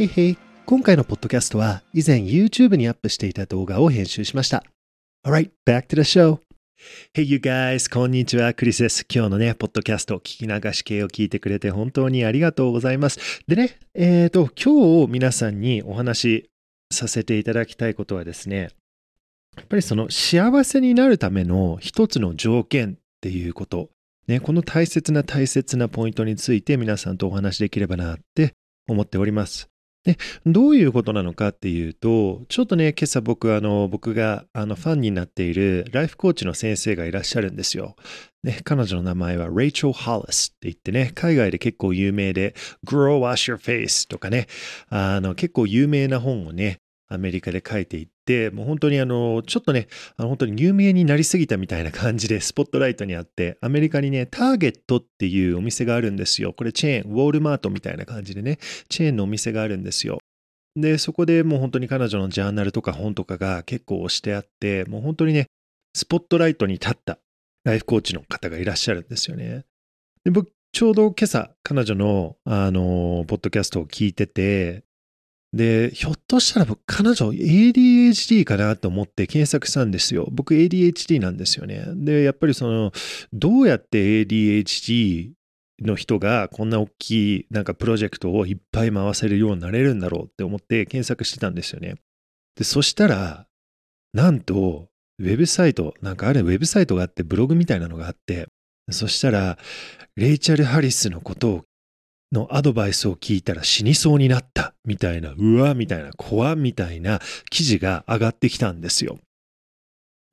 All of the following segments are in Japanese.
へいへい。今回のポッドキャストは以前 YouTube にアップしていた動画を編集しました。Alright, back to the show. Hey you guys, こんにちは、クリスです。今日のね、ポッドキャスト、聞き流し系を聞いてくれて本当にありがとうございます。でね、えっ、と、今日皆さんにお話しさせていただきたいことはですね、やっぱりその幸せになるための一つの条件っていうこと、ね、この大切な大切なポイントについて皆さんとお話しできればなって思っております。でどういうことなのかっていうと、ちょっとね、今朝僕、あの、僕があのファンになっているライフコーチの先生がいらっしゃるんですよ。ね、彼女の名前は Rachel Hollis って言ってね、海外で結構有名で Grow Wash Your Face とかね、あの結構有名な本をね、アメリカで書いていて、もう本当にあの、ちょっとね、あの本当に有名になりすぎたみたいな感じでスポットライトにあって、アメリカにね、ターゲットっていうお店があるんですよ。これチェーン、ウォールマートみたいな感じでね、チェーンのお店があるんですよ。で、そこでもう本当に彼女のジャーナルとか本とかが結構押してあって、もう本当にね、スポットライトに立ったライフコーチの方がいらっしゃるんですよね。で僕、ちょうど今朝、彼女の、あの、ポッドキャストを聞いてて、で、ひょっとしたら僕、彼女 ADHD かなと思って検索したんですよ。僕 ADHD なんですよね。で、やっぱりその、どうやって ADHD の人がこんな大きいなんかプロジェクトをいっぱい回せるようになれるんだろうって思って検索してたんですよね。で、そしたら、なんと、ウェブサイト、なんかあるウェブサイトがあって、ブログみたいなのがあって、そしたら、レイチャル・ハリスのことをのアドバイスを聞いたら死にそうになったみたいな、うわみたいな、怖みたいな記事が上がってきたんですよ。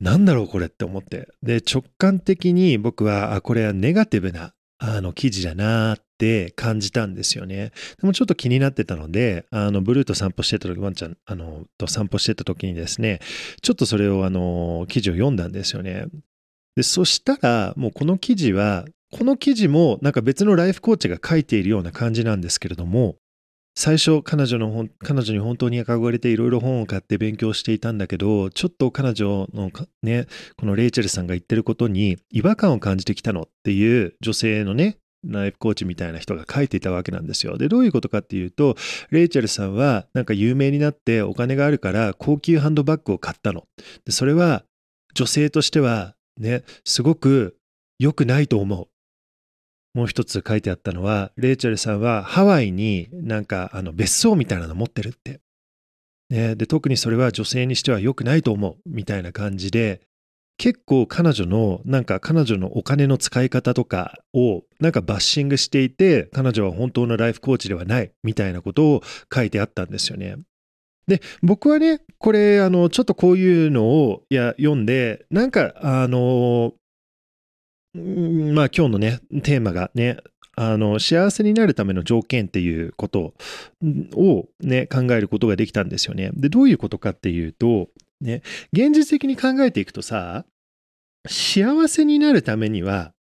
なんだろうこれって思って。で、直感的に僕は、あ、これはネガティブなあの記事だなって感じたんですよね。でもちょっと気になってたので、あの、ブルーと散歩してた時、ワンちゃん、あの、と散歩してた時にですね、ちょっとそれをあの、記事を読んだんですよね。で、そしたら、もうこの記事は、この記事もなんか別のライフコーチが書いているような感じなんですけれども、最初彼女の彼女に本当に憧れていろいろ本を買って勉強していたんだけど、ちょっと彼女のね、このレイチェルさんが言ってることに違和感を感じてきたのっていう女性のね、ライフコーチみたいな人が書いていたわけなんですよ。で、どういうことかっていうと、レイチェルさんはなんか有名になってお金があるから高級ハンドバッグを買ったの。で、それは女性としてはね、すごく良くないと思う。もう一つ書いてあったのは、レイチェルさんはハワイになんかあの別荘みたいなの持ってるって。ね、で特にそれは女性にしては良くないと思うみたいな感じで結構彼女のなんか彼女のお金の使い方とかをなんかバッシングしていて彼女は本当のライフコーチではないみたいなことを書いてあったんですよね。で僕はねこれあのちょっとこういうのをいや読んでなんかあのまあ今日のねテーマがねあの幸せになるための条件っていうことをね考えることができたんですよね。でどういうことかっていうとね現実的に考えていくとさ幸せになるためには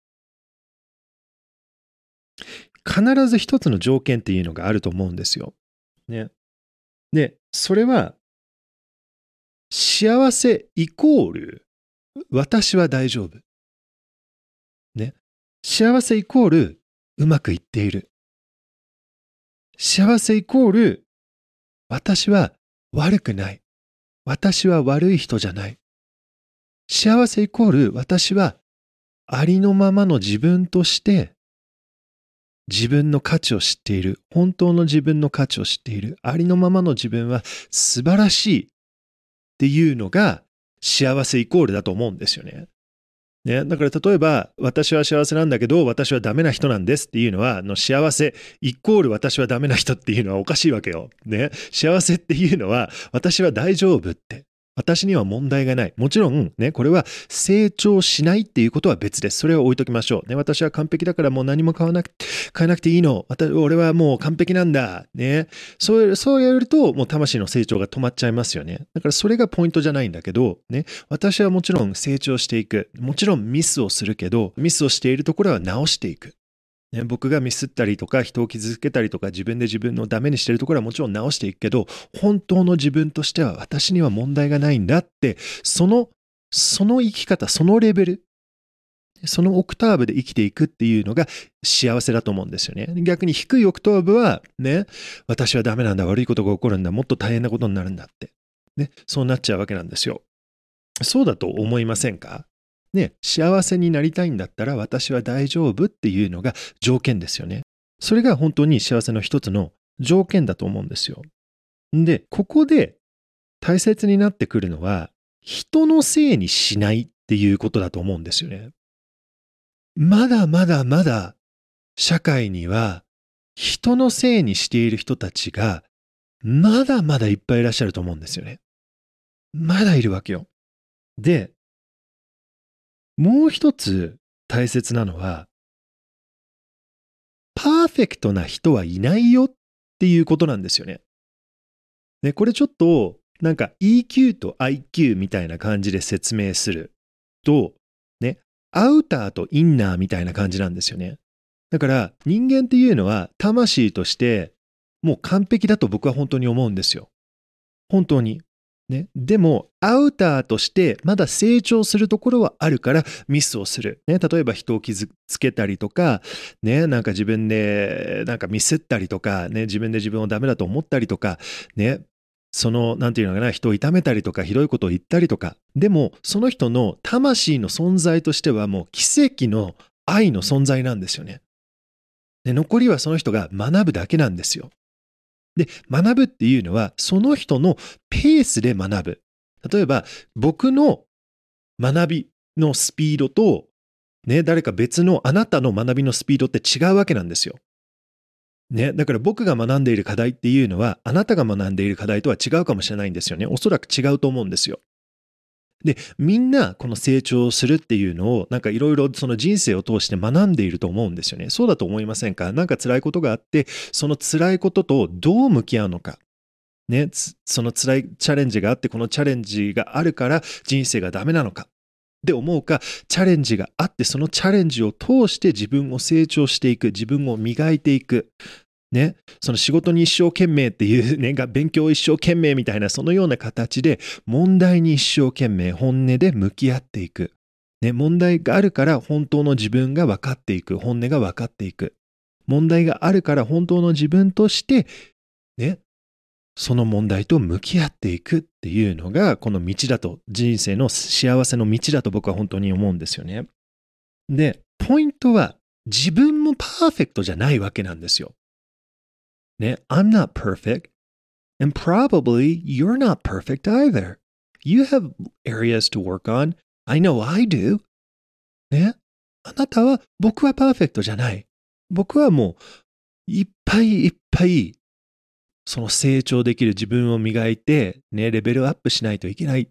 必ず一つの条件っていうのがあると思うんですよ。ね。でそれは幸せイコール私は大丈夫。幸せイコールうまくいっている。幸せイコール私は悪くない。私は悪い人じゃない。幸せイコール私はありのままの自分として自分の価値を知っている。本当の自分の価値を知っている。ありのままの自分は素晴らしいっていうのが幸せイコールだと思うんですよね。ね、だから例えば私は幸せなんだけど私はダメな人なんですっていうのはの幸せイコール私はダメな人っていうのはおかしいわけよ。ね、幸せっていうのは私は大丈夫って。私には問題がない。もちろんね、これは成長しないっていうことは別です。それを置いときましょう。ね、私は完璧だからもう何も買わなく変えなくていいの。私俺はもう完璧なんだ。ね。そう、そうやるともう魂の成長が止まっちゃいますよね。だからそれがポイントじゃないんだけど、ね。私はもちろん成長していく。もちろんミスをするけど、ミスをしているところは直していく。ね、僕がミスったりとか人を傷つけたりとか自分で自分のダメにしてるところはもちろん直していくけど本当の自分としては私には問題がないんだってそのその生き方そのレベルそのオクターブで生きていくっていうのが幸せだと思うんですよね。逆に低いオクターブは、ね、私はダメなんだ、悪いことが起こるんだ、もっと大変なことになるんだって。ね、そうなっちゃうわけなんですよ。そうだと思いませんか？ね、幸せになりたいんだったら私は大丈夫っていうのが条件ですよね。それが本当に幸せの一つの条件だと思うんですよ。で、ここで大切になってくるのは、人のせいにしないっていうことだと思うんですよね。まだまだまだ社会には人のせいにしている人たちがまだまだいっぱいいらっしゃると思うんですよね。まだいるわけよ。で、もう一つ大切なのは、パーフェクトな人はいないよっていうことなんですよね。ね、これちょっとなんか EQ と IQ みたいな感じで説明すると、ね、アウターとインナーみたいな感じなんですよね。だから人間っていうのは魂としてもう完璧だと僕は本当に思うんですよ。本当に。ね、でも、アウターとしてまだ成長するところはあるからミスをする。ね、例えば人を傷つけたりとか、ね、なんか自分でなんかミスったりとか、ね、自分で自分をダメだと思ったりとか、ね、その、なんていうのかな、人を痛めたりとか、ひどいことを言ったりとか、でも、その人の魂の存在としてはもう奇跡の愛の存在なんですよね。で残りはその人が学ぶだけなんですよ。で、学ぶっていうのは、その人のペースで学ぶ。例えば、僕の学びのスピードと、ね、誰か別のあなたの学びのスピードって違うわけなんですよ。ね、だから僕が学んでいる課題っていうのは、あなたが学んでいる課題とは違うかもしれないんですよね。おそらく違うと思うんですよ。で、みんなこの成長するっていうのを、なんかいろいろその人生を通して学んでいると思うんですよね。そうだと思いませんか？なんか辛いことがあって、その辛いこととどう向き合うのか？ね、その辛いチャレンジがあって、このチャレンジがあるから人生がダメなのか？って思うか、チャレンジがあって、そのチャレンジを通して自分を成長していく、自分を磨いていく。ね、その仕事に一生懸命っていうね、が勉強一生懸命みたいな、そのような形で、問題に一生懸命、本音で向き合っていく。ね、問題があるから本当の自分が分かっていく。本音が分かっていく。問題があるから本当の自分として、ね、その問題と向き合っていくっていうのが、この道だと、人生の幸せの道だと僕は本当に思うんですよね。で、ポイントは、自分もパーフェクトじゃないわけなんですよ。ね、I'm not perfect. And probably you're not perfect either. You have areas to work on. I know I do. ね。あなたは僕はパーフェクトじゃない。僕はもういっぱいいっぱいその成長できる自分を磨いてね、レベルアップしないといけないっ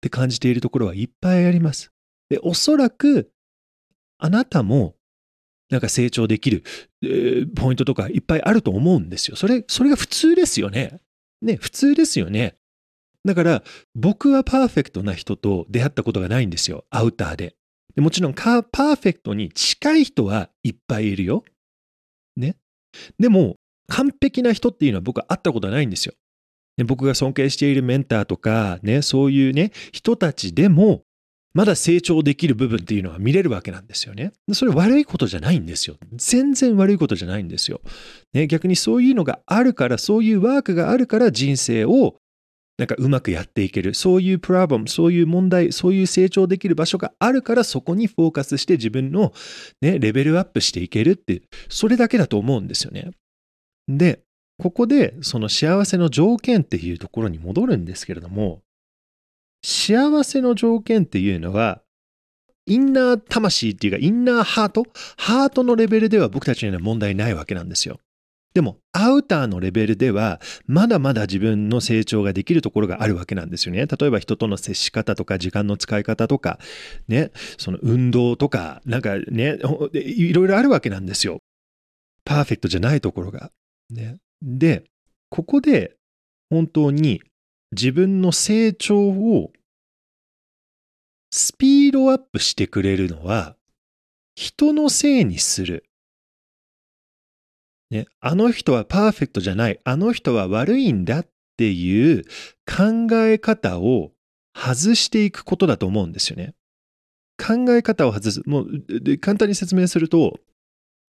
て感じているところはいっぱいあります。で、おそらくあなたもなんか成長できる、えー、ポイントとかいっぱいあると思うんですよ。それ、それが普通ですよね。ね、普通ですよね。だから僕はパーフェクトな人と出会ったことがないんですよ。アウターで。でもちろんパーフェクトに近い人はいっぱいいるよ。ね。でも完璧な人っていうのは僕は会ったことはないんですよ。僕が尊敬しているメンターとかね、そういうね、人たちでもまだ成長できる部分っていうのは見れるわけなんですよね。それ悪いことじゃないんですよ。全然悪いことじゃないんですよ。ね、逆にそういうのがあるから、そういうワークがあるから人生をなんかうまくやっていける。そういうプラブム、そういう問題、そういう成長できる場所があるからそこにフォーカスして自分の、ね、レベルアップしていけるって、それだけだと思うんですよね。で、ここでその幸せの条件っていうところに戻るんですけれども、幸せの条件っていうのは、インナー魂っていうか、インナーハートハートのレベルでは僕たちには問題ないわけなんですよ。でも、アウターのレベルでは、まだまだ自分の成長ができるところがあるわけなんですよね。例えば人との接し方とか、時間の使い方とか、ね、その運動とか、なんかね、いろいろあるわけなんですよ。パーフェクトじゃないところが。ね、で、ここで本当に自分の成長をスピードアップしてくれるのは人のせいにする。ね、あの人はパーフェクトじゃない、あの人は悪いんだっていう考え方を外していくことだと思うんですよね。考え方を外す。もう、簡単に説明すると、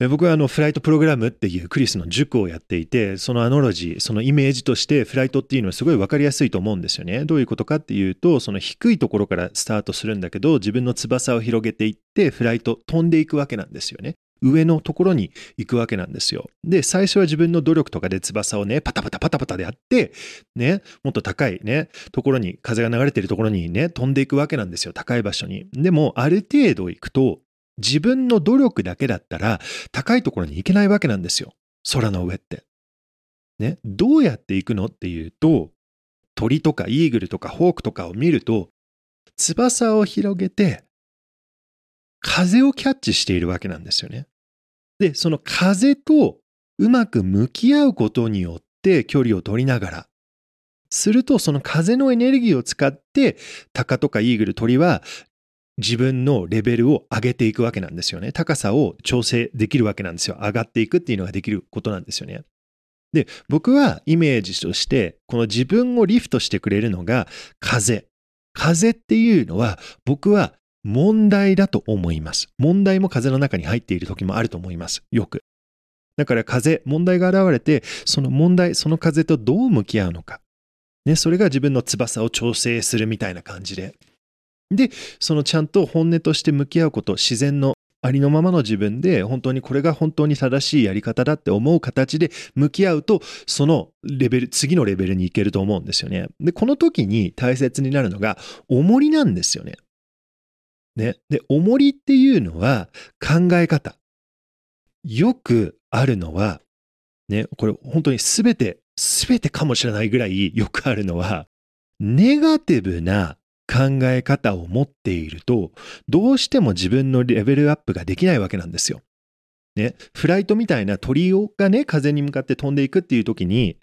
僕はあのフライトプログラムっていうクリスの塾をやっていて、そのアノロジー、そのイメージとしてフライトっていうのはすごい分かりやすいと思うんですよね。どういうことかっていうと、その低いところからスタートするんだけど、自分の翼を広げていって、フライト飛んでいくわけなんですよね。上のところに行くわけなんですよ。で、最初は自分の努力とかで翼をね、パタパタパタパタでやって、ね、もっと高いね、ところに、風が流れてるところにね、飛んでいくわけなんですよ。高い場所に。でも、ある程度行くと、自分の努力だけだったら高いところに行けないわけなんですよ。空の上って。ね、どうやって行くのっていうと、鳥とかイーグルとかホークとかを見ると、翼を広げて、風をキャッチしているわけなんですよね。で、その風とうまく向き合うことによって距離を取りながら、するとその風のエネルギーを使って、タカとかイーグル、鳥は自分のレベルを上げていくわけなんですよね。高さを調整できるわけなんですよ。上がっていくっていうのができることなんですよね。で、僕はイメージとして、この自分をリフトしてくれるのが風。風っていうのは僕は問題だと思います。問題も風の中に入っている時もあると思います。よく。だから風、問題が現れて、その問題、その風とどう向き合うのか。ね、それが自分の翼を調整するみたいな感じで。で、そのちゃんと本音として向き合うこと、自然のありのままの自分で本当にこれが本当に正しいやり方だって思う形で向き合うとそのレベル次のレベルに行けると思うんですよね。でこの時に大切になるのが重りなんですよね。ね。で重りっていうのは考え方。よくあるのはねこれ本当に全て全てかもしれないぐらいよくあるのはネガティブな考え方を持っていると、どうしても自分のレベルアップができないわけなんですよ。ね、フライトみたいな鳥がね、風に向かって飛んでいくっていう時に、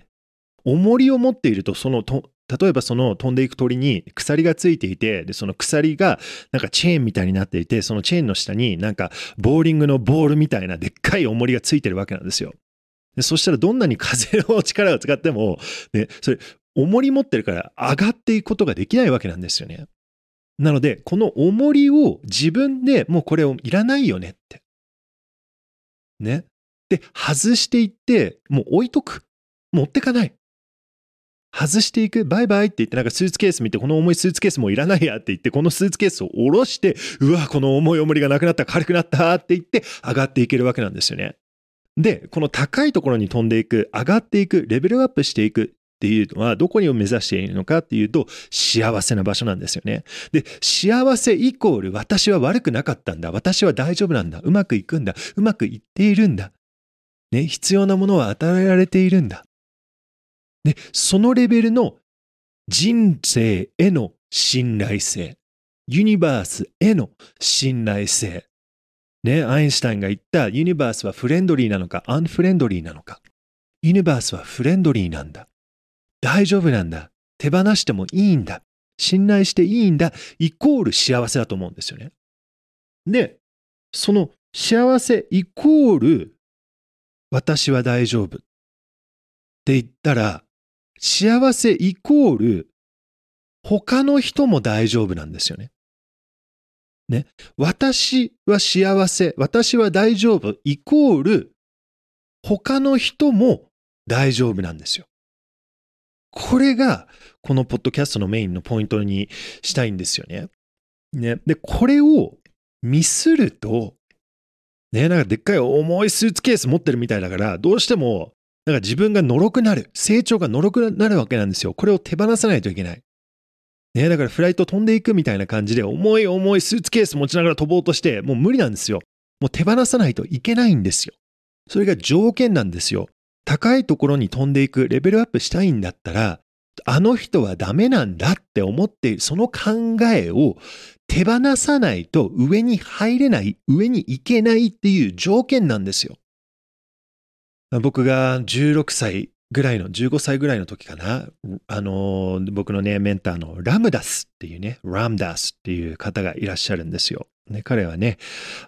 重りを持っていると、そのと、例えばその飛んでいく鳥に鎖がついていて、で、その鎖がなんかチェーンみたいになっていて、そのチェーンの下になんかボーリングのボールみたいなでっかい重りがついてるわけなんですよ。でそしたらどんなに風の力を使っても、ね、それ重り持ってるから上がっていくことができないわけなんですよね。なので、この重りを自分でもうこれをいらないよねって。ね。で、外していって、もう置いとく。持ってかない。外していく、バイバイって言って、なんかスーツケース見て、この重いスーツケースもういらないやって言って、このスーツケースを下ろして、うわ、この重い重りがなくなった、軽くなったって言って、上がっていけるわけなんですよね。で、この高いところに飛んでいく、上がっていく、レベルアップしていくっていうのはどこにを目指しているのかっていうと幸せな場所なんですよね。で、幸せイコール私は悪くなかったんだ。私は大丈夫なんだ。うまくいくんだ。うまくいっているんだ。ね、必要なものは与えられているんだ。で、そのレベルの人生への信頼性、ユニバースへの信頼性。ね、アインシュタインが言ったユニバースはフレンドリーなのかアンフレンドリーなのか。ユニバースはフレンドリーなんだ。大丈夫なんだ。手放してもいいんだ。信頼していいんだ。イコール幸せだと思うんですよね。で、その幸せイコール私は大丈夫って言ったら、幸せイコール他の人も大丈夫なんですよね。ね。私は幸せ、私は大丈夫イコール他の人も大丈夫なんですよ。これが、このポッドキャストのメインのポイントにしたいんですよね。ね。で、これをミスると、ね、なんかでっかい重いスーツケース持ってるみたいだから、どうしても、なんか自分がのろくなる、成長がのろくなるわけなんですよ。これを手放さないといけない。ね、だからフライト飛んでいくみたいな感じで、重い重いスーツケース持ちながら飛ぼうとして、もう無理なんですよ。もう手放さないといけないんですよ。それが条件なんですよ。高いところに飛んでいく、レベルアップしたいんだったら、あの人はダメなんだって思っている、その考えを手放さないと上に入れない、上に行けないっていう条件なんですよ。僕が16歳ぐらいの、15歳ぐらいの時かな、あの、僕のね、メンターのラムダスっていうね、ラムダスっていう方がいらっしゃるんですよ。ね、彼はね、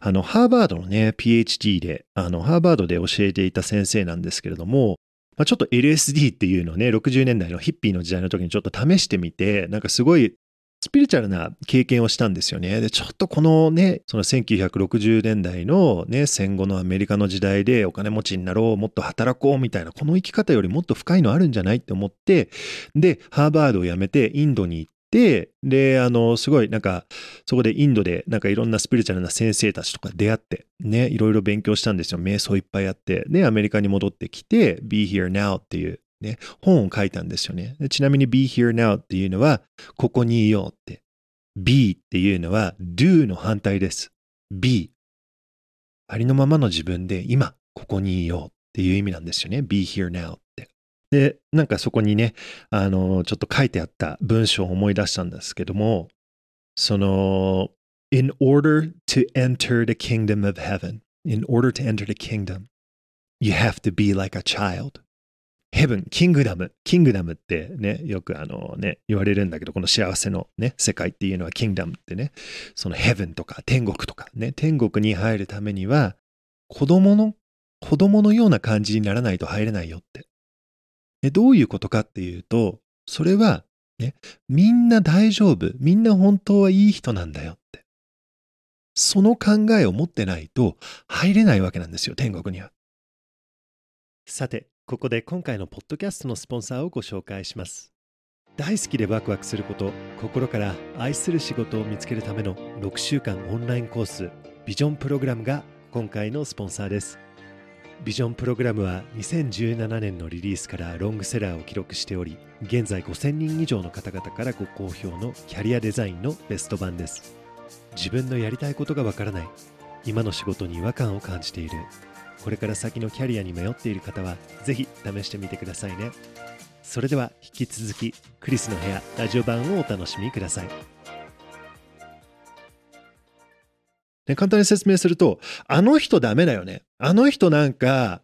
あの、ハーバードのね、PhD で、あの、ハーバードで教えていた先生なんですけれども、まあ、ちょっと LSD っていうのをね、60年代のヒッピーの時代の時にちょっと試してみて、なんかすごいスピリチュアルな経験をしたんですよね。で、ちょっとこのね、その1960年代のね、戦後のアメリカの時代でお金持ちになろう、もっと働こうみたいな、この生き方よりもっと深いのあるんじゃないって思って、で、ハーバードを辞めてインドに行ってて、で、あの、すごいなんか、そこでインドでなんかいろんなスピリチュアルな先生たちとか出会って、ね、いろいろ勉強したんですよ。瞑想いっぱいやって、で、アメリカに戻ってきて、Be Here Now っていうね、本を書いたんですよね。ちなみに be here now っていうのは、ここにいようって。be っていうのは do の反対です。be。ありのままの自分で今、ここにいようっていう意味なんですよね。be here now。で、なんかそこにね、あの、ちょっと書いてあった文章を思い出したんですけども、その、in order to enter the kingdom of heaven, in order to enter the kingdom, you have to be like a child. ヘブン、キングダム、キングダムってね、よくあのね、言われるんだけど、この幸せのね、世界っていうのはキングダムってね、そのヘブンとか天国とかね、天国に入るためには、子供の、子供のような感じにならないと入れないよって。でどういうことかっていうと、それは、ね、みんな大丈夫、みんな本当はいい人なんだよって。その考えを持ってないと入れないわけなんですよ、天国には。さて、ここで今回のポッドキャストのスポンサーをご紹介します大好きでワクワクすること心から愛する仕事を見つけるための6週間オンラインコースビジョンプログラムが今回のスポンサーですビジョンプログラムは2017年のリリースからロングセラーを記録しており現在5000人以上の方々からご好評のキャリアデザインのベスト版です。自分のやりたいことがわからない。今の仕事に違和感を感じている。これから先のキャリアに迷っている方はぜひ試してみてくださいね。それでは引き続きクリスの部屋ラジオ版をお楽しみください。ね、簡単に説明すると、あの人ダメだよね。あの人なんか、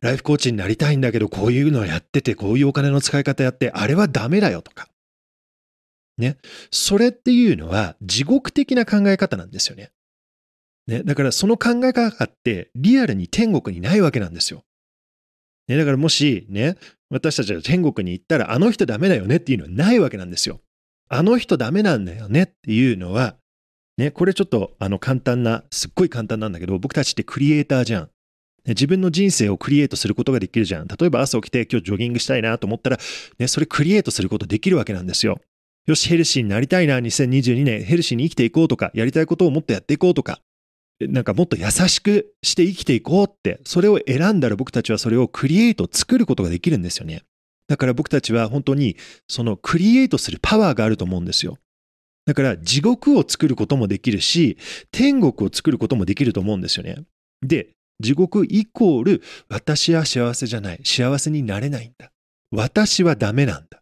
ライフコーチになりたいんだけど、こういうのやってて、こういうお金の使い方やって、あれはダメだよとか。ね。それっていうのは、地獄的な考え方なんですよね。ね、だからその考え方ってリアルに天国にないわけなんですよ。ね、だからもしね、私たちが天国に行ったらあの人ダメだよねっていうのはないわけなんですよ。あの人ダメなんだよねっていうのは、ね、これちょっとあの簡単な、すっごい簡単なんだけど、僕たちってクリエイターじゃん。自分の人生をクリエイトすることができるじゃん。例えば朝起きて今日ジョギングしたいなと思ったら、ね、それクリエイトすることできるわけなんですよ。よし、ヘルシーになりたいな、2022年、ヘルシーに生きていこうとか、やりたいことをもっとやっていこうとか、なんかもっと優しくして生きていこうって、それを選んだら僕たちはそれをクリエイト作ることができるんですよね。だから僕たちは本当にそのクリエイトするパワーがあると思うんですよ。だから地獄を作ることもできるし、天国を作ることもできると思うんですよね。で、地獄イコール私は幸せじゃない。幸せになれないんだ。私はダメなんだ。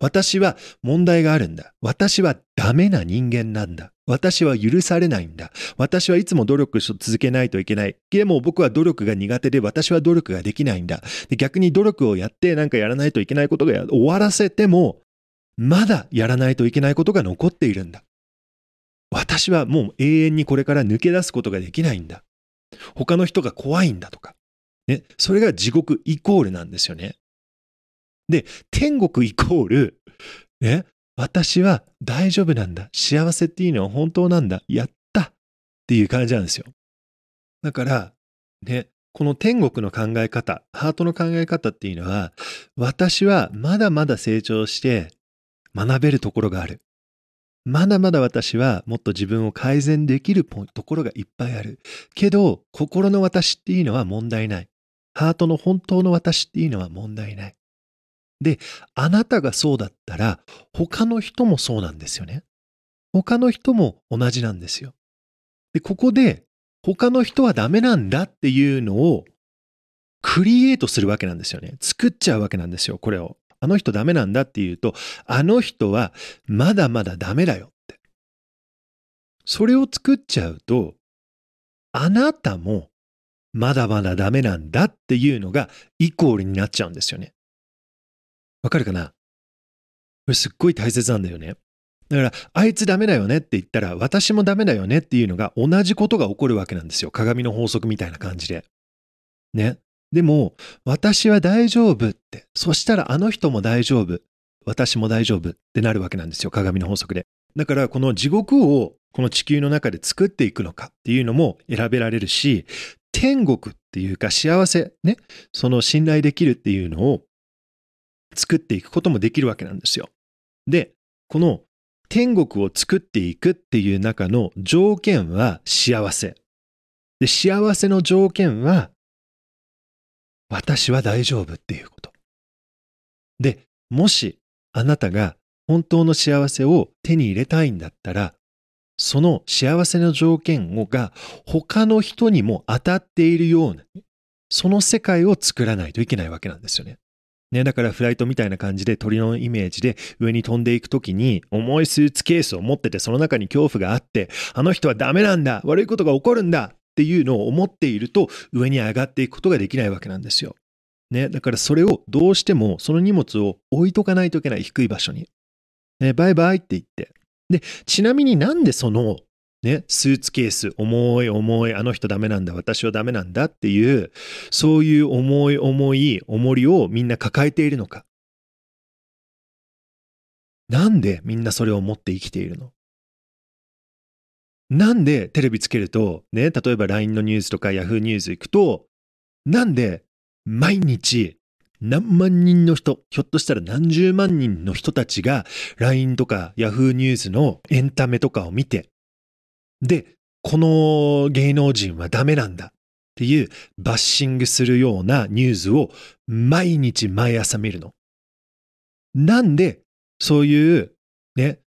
私は問題があるんだ。私はダメな人間なんだ。私は許されないんだ。私はいつも努力を続けないといけない。でも僕は努力が苦手で私は努力ができないんだ。で逆に努力をやってなんかやらないといけないことが終わらせても、まだやらないといけないことが残っているんだ。私はもう永遠にこれから抜け出すことができないんだ。他の人が怖いんだとか。ね、それが地獄イコールなんですよね。で、天国イコール、ね、私は大丈夫なんだ。幸せっていうのは本当なんだ。やったっていう感じなんですよ。だから、ね、この天国の考え方、ハートの考え方っていうのは、私はまだまだ成長して学べるところがある。まだまだ私はもっと自分を改善できるところがいっぱいある。けど、心の私っていうのは問題ない。ハートの本当の私っていうのは問題ない。で、あなたがそうだったら、他の人もそうなんですよね。他の人も同じなんですよ。で、ここで、他の人はダメなんだっていうのを、クリエイトするわけなんですよね。作っちゃうわけなんですよ、これを。あの人ダメなんだっていうと、あの人はまだまだダメだよって。それを作っちゃうと、あなたもまだまだダメなんだっていうのがイコールになっちゃうんですよね。わかるかな？これすっごい大切なんだよね。だから、あいつダメだよねって言ったら、私もダメだよねっていうのが同じことが起こるわけなんですよ。鏡の法則みたいな感じで。ね？でも、私は大丈夫って。そしたらあの人も大丈夫。私も大丈夫ってなるわけなんですよ。鏡の法則で。だからこの地獄をこの地球の中で作っていくのかっていうのも選べられるし、天国っていうか幸せ、ね、その信頼できるっていうのを作っていくこともできるわけなんですよ。で、この天国を作っていくっていう中の条件は幸せ。で、幸せの条件は、私は大丈夫っていうこと。で、もしあなたが本当の幸せを手に入れたいんだったら、その幸せの条件をが他の人にも当たっているような、その世界を作らないといけないわけなんですよね。ね、だからフライトみたいな感じで鳥のイメージで上に飛んでいくときに重いスーツケースを持っててその中に恐怖があってあの人はダメなんだ悪いことが起こるんだっていうのを思っていると上に上がっていくことができないわけなんですよ。ね、だからそれをどうしてもその荷物を置いとかないといけない低い場所に。ね、バイバイって言って。で、ちなみになんでそのね、スーツケース、重い重い、あの人ダメなんだ、私はダメなんだっていう、そういう重い重い重りをみんな抱えているのか。なんでみんなそれを持って生きているの？なんでテレビつけると、ね、例えば LINE のニュースとか Yahoo ニュース行くと、なんで毎日何万人の人、ひょっとしたら何十万人の人たちが LINE とか Yahoo ニュースのエンタメとかを見て、で、この芸能人はダメなんだっていうバッシングするようなニュースを毎日毎朝見るの。なんでそういうね、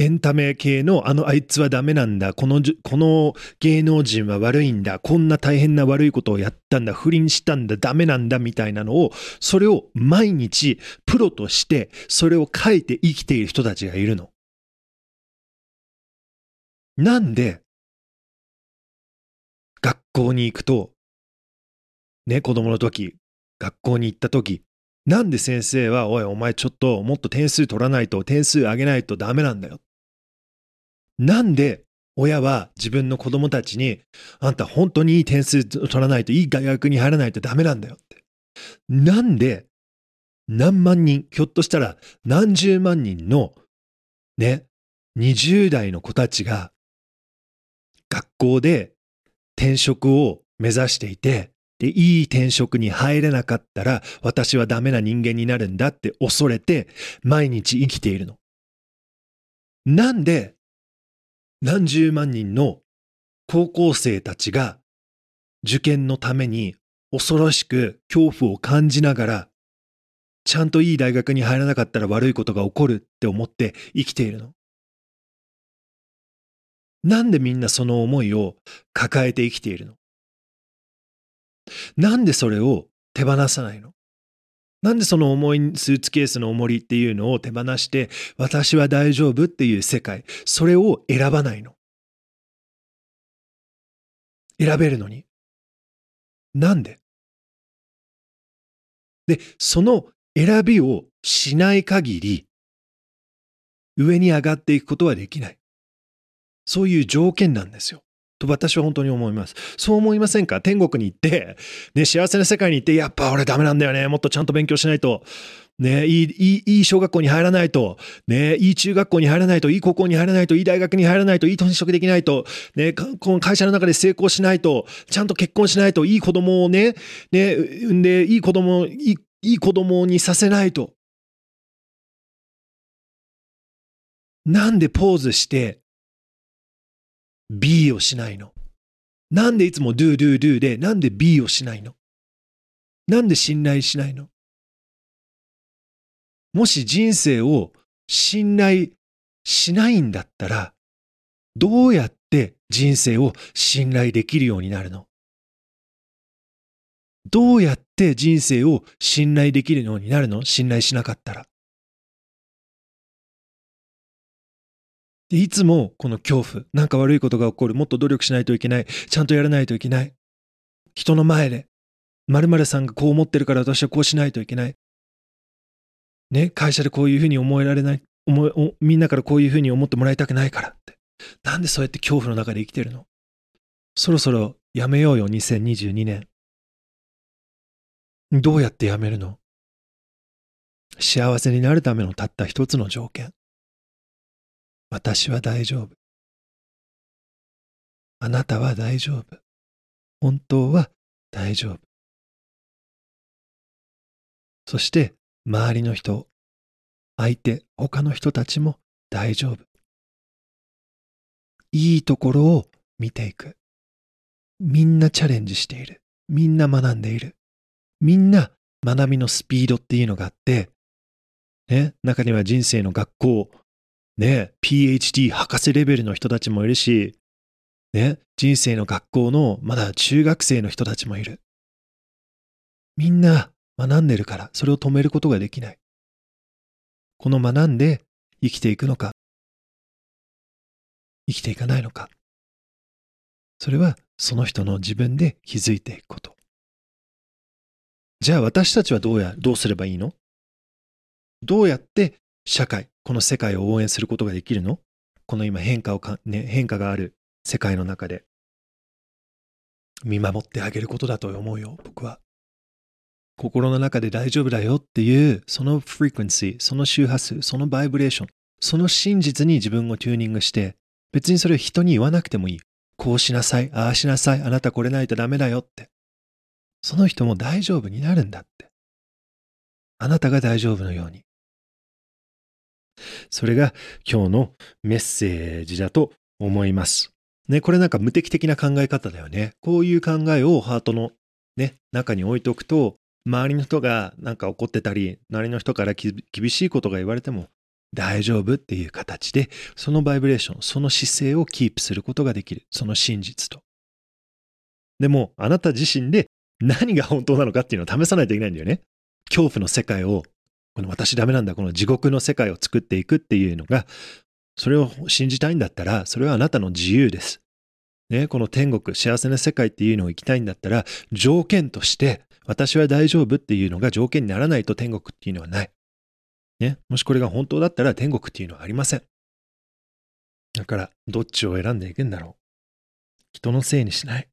エンタメ系のあのあいつはダメなんだ、このこの芸能人は悪いんだ、こんな大変な悪いことをやったんだ、不倫したんだ、ダメなんだみたいなのを、それを毎日プロとしてそれを書いて生きている人たちがいるの。なんで、学校に行くと、ね、子供の時、学校に行った時、なんで先生は、おい、お前ちょっともっと点数取らないと、点数上げないとダメなんだよ。なんで親は自分の子供たちに、あんた本当にいい点数取らないと、いい大学に入らないとダメなんだよって。なんで何万人、ひょっとしたら何十万人のね、20代の子たちが学校で転職を目指していて、で、いい転職に入れなかったら私はダメな人間になるんだって恐れて毎日生きているの。なんで何十万人の高校生たちが受験のために恐ろしく恐怖を感じながらちゃんといい大学に入らなかったら悪いことが起こるって思って生きているの。なんでみんなその思いを抱えて生きているの？なんでそれを手放さないの？なんでその重いスーツケースの重りっていうのを手放して私は大丈夫っていう世界、それを選ばないの選べるのに。なんで？で、その選びをしない限り上に上がっていくことはできない。そういう条件なんですよ。と私は本当に思います。そう思いませんか？天国に行って、ね、幸せな世界に行って、やっぱ俺ダメなんだよね。もっとちゃんと勉強しないと。ね、いい、いい、いい小学校に入らないと、ね、いい中学校に入らないと、いい高校に入らないと、いい大学に入らないと、いい転職できないと、ね、この会社の中で成功しないと、ちゃんと結婚しないと、いい子供をね、ね、産んで、いい子供、いい、いい子供にさせないと。なんでポーズして、B をしないの。なんでいつも do, do, do で、なんで B をしないの？なんで信頼しないの？もし人生を信頼しないんだったら、どうやって人生を信頼できるようになるの？どうやって人生を信頼できるようになるの？信頼しなかったら。でいつもこの恐怖、なんか悪いことが起こる、もっと努力しないといけない、ちゃんとやらないといけない。人の前で、〇〇さんがこう思ってるから私はこうしないといけない。ね、会社でこういうふうに思えられない、思いみんなからこういうふうに思ってもらいたくないからって。なんでそうやって恐怖の中で生きてるの？そろそろやめようよ、2022年。どうやってやめるの？幸せになるためのたった一つの条件。私は大丈夫。あなたは大丈夫。本当は大丈夫。そして周りの人、相手、他の人たちも大丈夫。いいところを見ていく。みんなチャレンジしている。みんな学んでいる。みんな学びのスピードっていうのがあって、ね、中には人生の学校、ね、PhD 博士レベルの人たちもいるし、ね、人生の学校のまだ中学生の人たちもいる。みんな学んでるから、それを止めることができない。この学んで生きていくのか、生きていかないのか。それはその人の自分で気づいていくこと。じゃあ私たちはどうや、どうすればいいの？どうやって社会、この世界を応援することができるの？この今変化をか、ね、変化がある世界の中で見守ってあげることだと思うよ、僕は。心の中で大丈夫だよっていう、そのフリクエンシー、その周波数、そのバイブレーション、その真実に自分をチューニングして、別にそれを人に言わなくてもいい。こうしなさい、ああしなさい、あなたこれないとダメだよって。その人も大丈夫になるんだって。あなたが大丈夫のように。それが今日のメッセージだと思います。ね、これなんか無敵的な考え方だよね。こういう考えをハートのね、中に置いておくと、周りの人がなんか怒ってたり、周りの人から厳しいことが言われても、大丈夫っていう形で、そのバイブレーション、その姿勢をキープすることができる。その真実と。でも、あなた自身で何が本当なのかっていうのを試さないといけないんだよね。恐怖の世界を、この私ダメなんだ、この地獄の世界を作っていくっていうのが、それを信じたいんだったら、それはあなたの自由です。ね、この天国、幸せな世界っていうのを行きたいんだったら、条件として、私は大丈夫っていうのが条件にならないと天国っていうのはない。ね、もしこれが本当だったら天国っていうのはありません。だから、どっちを選んでいくんだろう。人のせいにしない。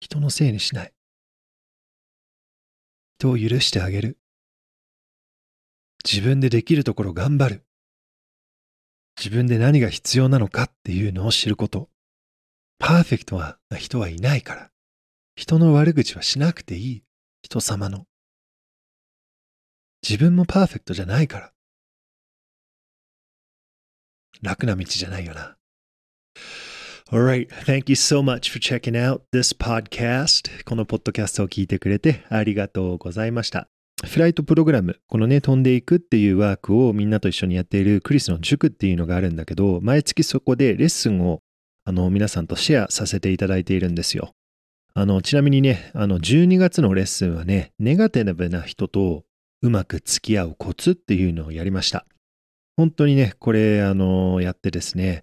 人のせいにしない。人を許してあげる。自分でできるところ頑張る。自分で何が必要なのかっていうのを知ること。パーフェクトな人はいないから。人の悪口はしなくていい。人様の。自分もパーフェクトじゃないから。楽な道じゃないよな。Alright, thank you so much for checking out this podcast. このポッドキャストを聞いてくれてありがとうございました。フライトプログラム、このね、飛んでいくっていうワークをみんなと一緒にやっているクリスの塾っていうのがあるんだけど、毎月そこでレッスンをあの皆さんとシェアさせていただいているんですよ。あの、ちなみにね、あの、12月のレッスンはね、ネガティブな人とうまく付き合うコツっていうのをやりました。本当にね、これ、あの、やってですね、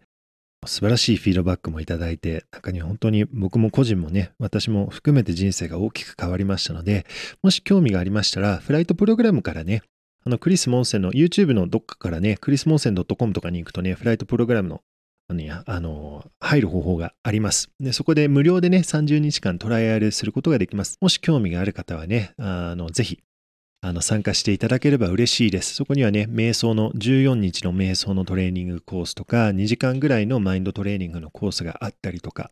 素晴らしいフィードバックもいただいて、中には本当に僕も個人もね、私も含めて人生が大きく変わりましたので、もし興味がありましたら、フライトプログラムからね、あの、クリス・モンセンの YouTube のどっかからね、クリス・モンセン .com とかに行くとね、フライトプログラムのあのあの入る方法があります。で、そこで無料でね、30日間トライアルすることができます。もし興味がある方はね、あのぜひあの参加していただければ嬉しいです。そこにはね、瞑想の14日の瞑想のトレーニングコースとか、2時間ぐらいのマインドトレーニングのコースがあったりとか、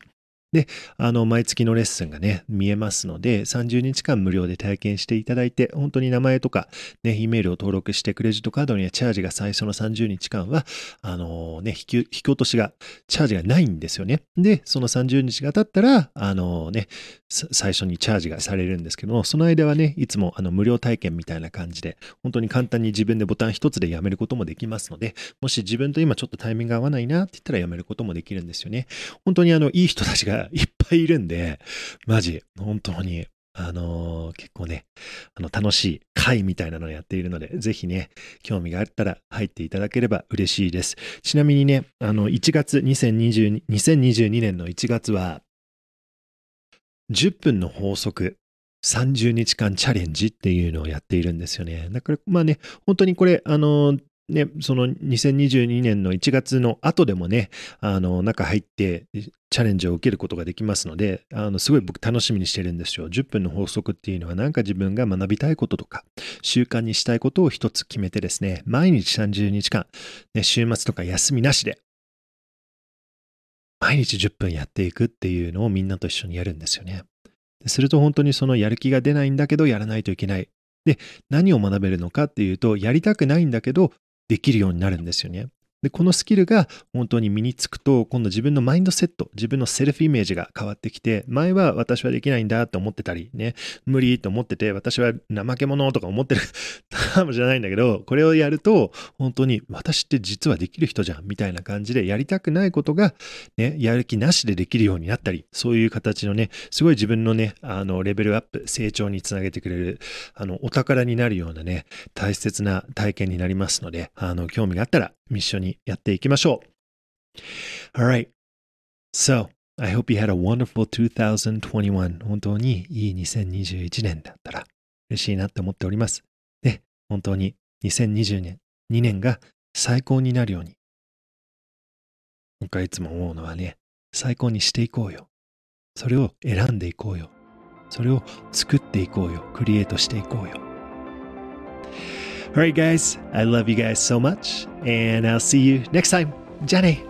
で、あの、毎月のレッスンがね、見えますので、30日間無料で体験していただいて、本当に名前とか、ね、E メールを登録して、クレジットカードにはチャージが最初の30日間は、あのね、引き、引き落としが、チャージがないんですよね。で、その30日が経ったら、あのね、最初にチャージがされるんですけども、その間はね、いつもあの無料体験みたいな感じで、本当に簡単に自分でボタン一つでやめることもできますので、もし自分と今ちょっとタイミングが合わないなって言ったらやめることもできるんですよね。本当にあの、いい人たちがいっぱいいるんで、マジ、本当に、あのー、結構ね、あの、楽しい会みたいなのをやっているので、ぜひね、興味があったら入っていただければ嬉しいです。ちなみにね、あの、1月、2022, 2022年の1月は、10分の法則、30日間チャレンジっていうのをやっているんですよね。だから、まあね、本当にこれ、あの、ね、その2022年の1月の後でもね、あの、中入ってチャレンジを受けることができますので、あの、すごい僕楽しみにしてるんですよ。10分の法則っていうのはなんか自分が学びたいこととか、習慣にしたいことを一つ決めてですね、毎日30日間、ね、週末とか休みなしで、毎日10分やっていくっていうのをみんなと一緒にやるんですよね。すると本当にそのやる気が出ないんだけどやらないといけない。で、何を学べるのかっていうと、やりたくないんだけどできるようになるんですよね。で、このスキルが本当に身につくと、今度自分のマインドセット、自分のセルフイメージが変わってきて、前は私はできないんだって思ってたりね、無理と思ってて、私は怠け者とか思ってるタームじゃないんだけど、これをやると、本当に私って実はできる人じゃん、みたいな感じで、やりたくないことが、ね、やる気なしでできるようになったり、そういう形のね、すごい自分のね、あの、レベルアップ、成長につなげてくれる、あの、お宝になるようなね、大切な体験になりますので、あの、興味があったら、一緒にやっていきましょう。Alright. So, I hope you had a wonderful 2021. 本当にいい2021年だったら嬉しいなって思っております。で、本当に2020年、2年が最高になるように。僕はいつも思うのはね、最高にしていこうよ。それを選んでいこうよ。それを作っていこうよ。クリエイトしていこうよ。All right, guys, I love you guys so much, and I'll see you next time. Jenny.